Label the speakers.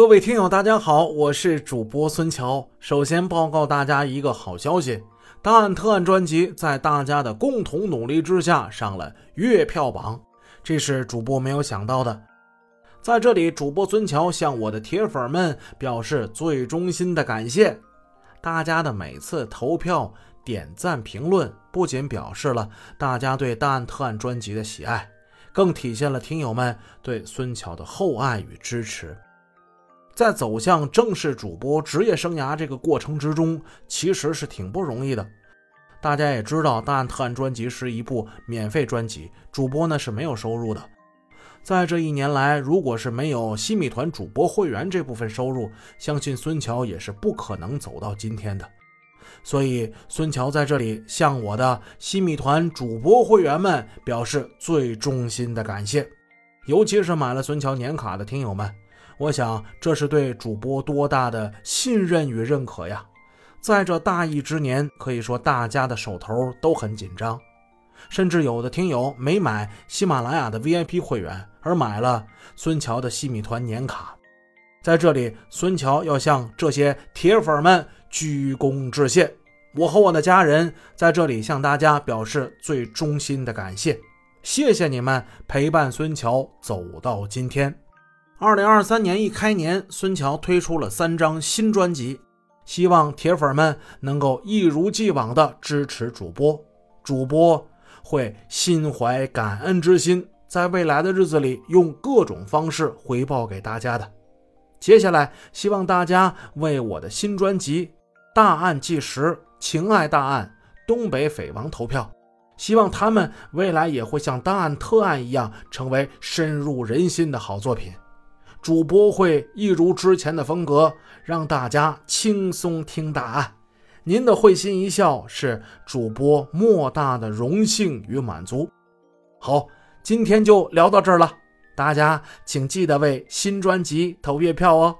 Speaker 1: 各位听友，大家好，我是主播孙桥。首先报告大家一个好消息，《大案特案》专辑在大家的共同努力之下上了月票榜，这是主播没有想到的。在这里，主播孙桥向我的铁粉们表示最衷心的感谢。大家的每次投票、点赞、评论，不仅表示了大家对《大案特案》专辑的喜爱，更体现了听友们对孙桥的厚爱与支持。在走向正式主播职业生涯这个过程之中，其实是挺不容易的。大家也知道，《大案特案》专辑是一部免费专辑，主播呢是没有收入的。在这一年来，如果是没有新米团主播会员这部分收入，相信孙桥也是不可能走到今天的。所以，孙桥在这里向我的新米团主播会员们表示最衷心的感谢，尤其是买了孙桥年卡的听友们。我想，这是对主播多大的信任与认可呀！在这大疫之年，可以说大家的手头都很紧张，甚至有的听友没买喜马拉雅的 VIP 会员，而买了孙桥的西米团年卡。在这里，孙桥要向这些铁粉们鞠躬致谢。我和我的家人在这里向大家表示最衷心的感谢，谢谢你们陪伴孙桥走到今天。二零二三年一开年，孙桥推出了三张新专辑，希望铁粉们能够一如既往的支持主播，主播会心怀感恩之心，在未来的日子里用各种方式回报给大家的。接下来，希望大家为我的新专辑《大案纪实：情爱大案东北匪王》投票，希望他们未来也会像《大案特案》一样，成为深入人心的好作品。主播会一如之前的风格，让大家轻松听答案。您的会心一笑是主播莫大的荣幸与满足。好，今天就聊到这儿了，大家请记得为新专辑投月票哦。